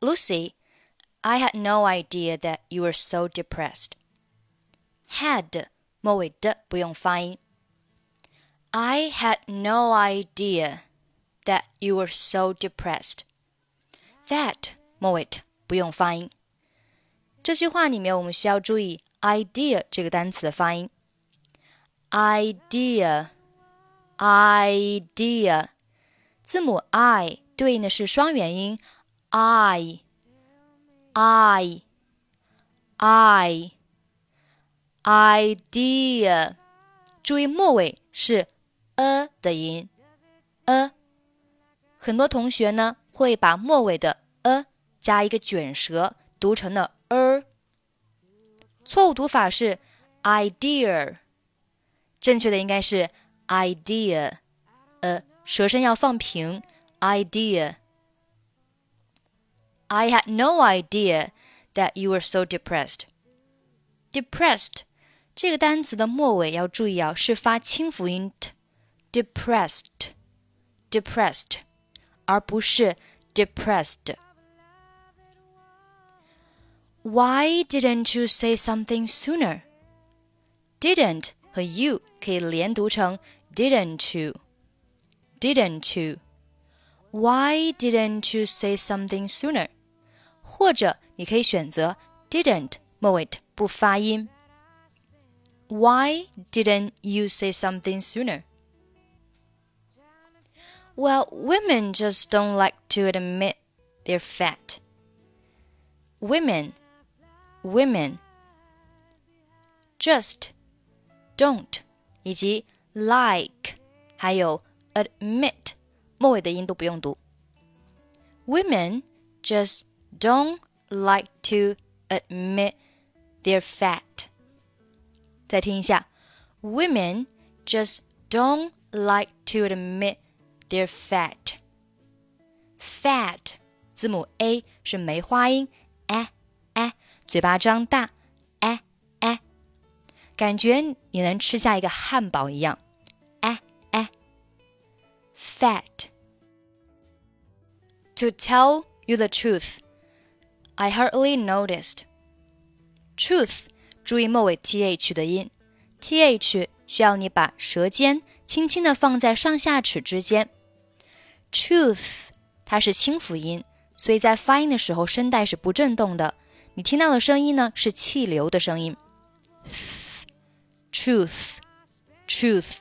Lucy, I had no idea that you were so depressed. Had 末尾的不用发音。I had no idea that you were so depressed. That 末尾不用发音。这句话里面我们需要注意 idea 这个单词的发音。idea，idea，字母 i 对应的是双元音 i，i，i，idea。注意末尾是 a 的音，a。很多同学呢会把末尾的 a 加一个卷舌，读成了 er。错误读法是 idea，正确的应该是 idea，呃，舌身要放平，idea。I had no idea that you were so depressed. Depressed 这个单词的末尾要注意啊，是发清辅音 t，depressed，depressed，而不是 depressed。why didn't you say something sooner? Didn't 和 you 可以连读成 didn't you? Didn't you? Why didn't you say something sooner? 或者你可以选择 didn't 末尾不发音。Why didn't you say something sooner? Well, women just don't like to admit they're fat. Women women。just、don't 以及 like 还有 admit 末尾的音都不用读。Women just don't like to admit they're fat. 再听一下，Women just don't like to admit they're fat. Fat 字母 a 是梅花音，哎哎，嘴巴张大，哎哎，感觉你能吃下一个汉堡一样，哎哎。Fat. To tell you the truth. I hardly noticed. Truth，注意末尾 th 的音，th 需要你把舌尖轻轻的放在上下齿之间。Truth，它是清辅音，所以在发音的时候声带是不震动的。你听到的声音呢是气流的声音，truth，truth。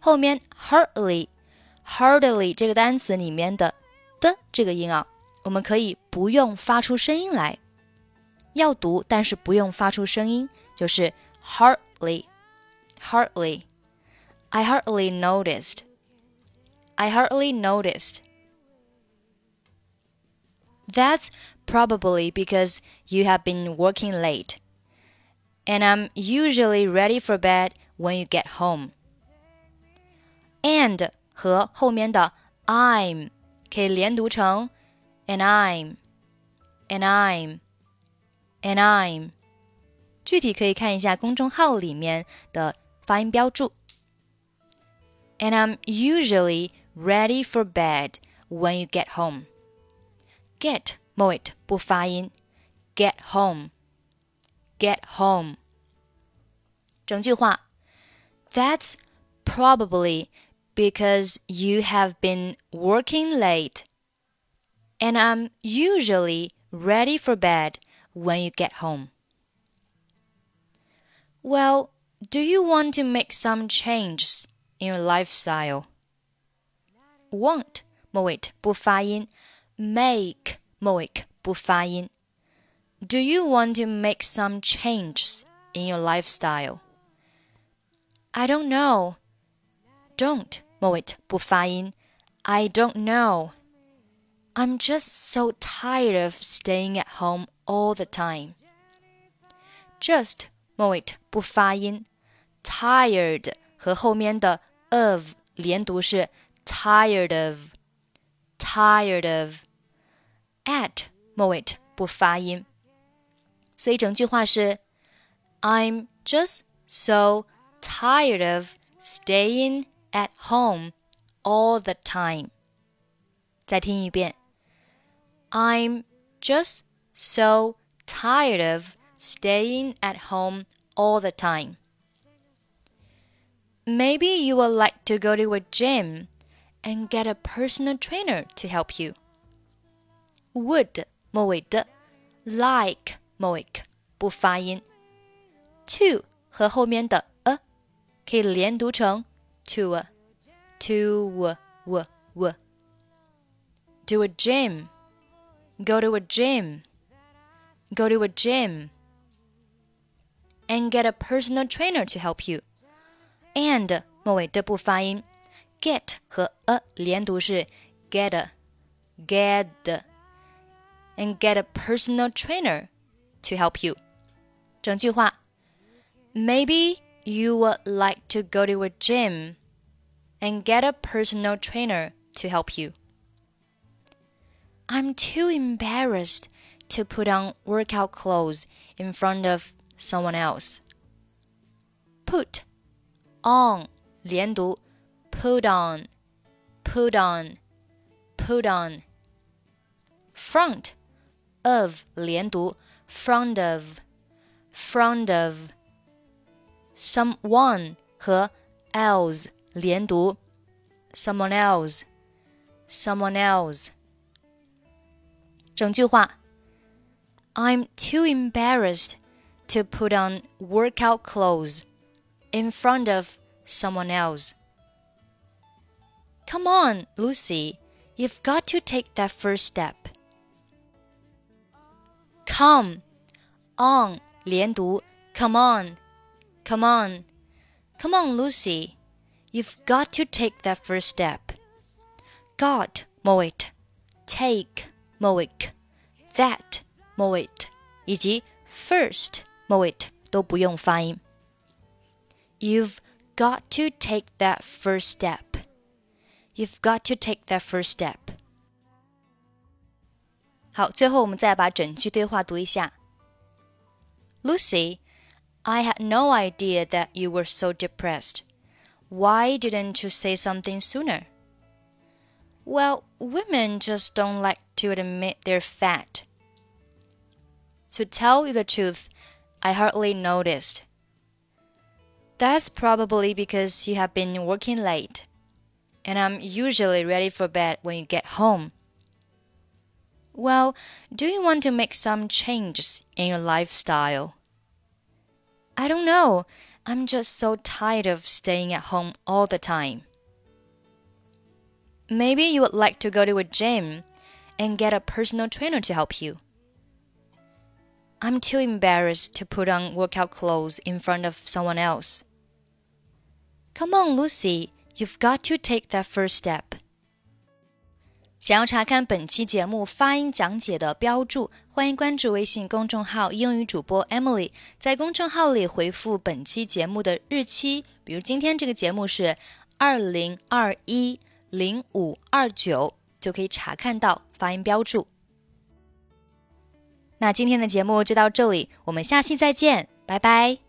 后面 hardly，hardly 这个单词里面的的这个音啊，我们可以不用发出声音来，要读但是不用发出声音，就是 hardly，hardly。I hardly noticed. I hardly noticed. That's probably because you have been working late. And I'm usually ready for bed when you get home. And 和后面的 I'm 可以连读成 and I'm, and I'm, and I'm。具体可以看一下公众号里面的发音标注。And I'm usually ready for bed when you get home. Get 末尾不发音，get home，get home。整句话，That's probably because you have been working late, and I'm usually ready for bed when you get home. Well, do you want to make some changes in your lifestyle? Want 末尾不发音，make 末尾不发音。Do you want to make some changes in your lifestyle? I don't know. Don't 末尾不发音。I don't know. I'm just so tired of staying at home all the time. Just 末尾不发音。Tired 和后面的 of 连读是 tired of, tired of。at 末尾不发音，所以整句话是 I'm just so tired of staying at home all the time。再听一遍 I'm just so tired of staying at home all the time. Maybe you would like to go to a gym and get a personal trainer to help you. Would 末尾的 like 末尾不发音，to 和后面的 a 可以连读成 to a to a w w do a gym go to a gym go to a gym and get a personal trainer to help you. And 末尾的不发音，get 和 a 连读是 get get and get a personal trainer to help you. 整句话，Maybe you would like to go to a gym and get a personal trainer to help you. I'm too embarrassed to put on workout clothes in front of someone else. Put on 连读，put on, put on, put on. Front of 连读，front of, front of. Someone 和 else 连读，someone else, someone else. 整句话，I'm too embarrassed to put on workout clothes in front of someone else. Come on, Lucy, you've got to take that first step. Come on, 连读, come on, come on, come on, Lucy, you've got to take that first step. Got 末尾 take 末尾 that 末尾以及 first 末尾都不用发音。You've got to take that first step. You've got to take that first step. 好，最后我们再把整句对话读一下。Lucy, I had no idea that you were so depressed. Why didn't you say something sooner? Well, women just don't like to admit they're fat. To tell you the truth, I hardly noticed. That's probably because you have been working late, and I'm usually ready for bed when you get home. Well, do you want to make some changes in your lifestyle? I don't know. I'm just so tired of staying at home all the time. Maybe you would like to go to a gym and get a personal trainer to help you. I'm too embarrassed to put on workout clothes in front of someone else. Come on, Lucy, you've got to take that first step. 想要查看本期节目发音讲解的标注，欢迎关注微信公众号“英语主播 Emily”。在公众号里回复本期节目的日期，比如今天这个节目是二零二一零五二九， 就可以查看到发音标注。那今天的节目就到这里，我们下期再见，拜拜。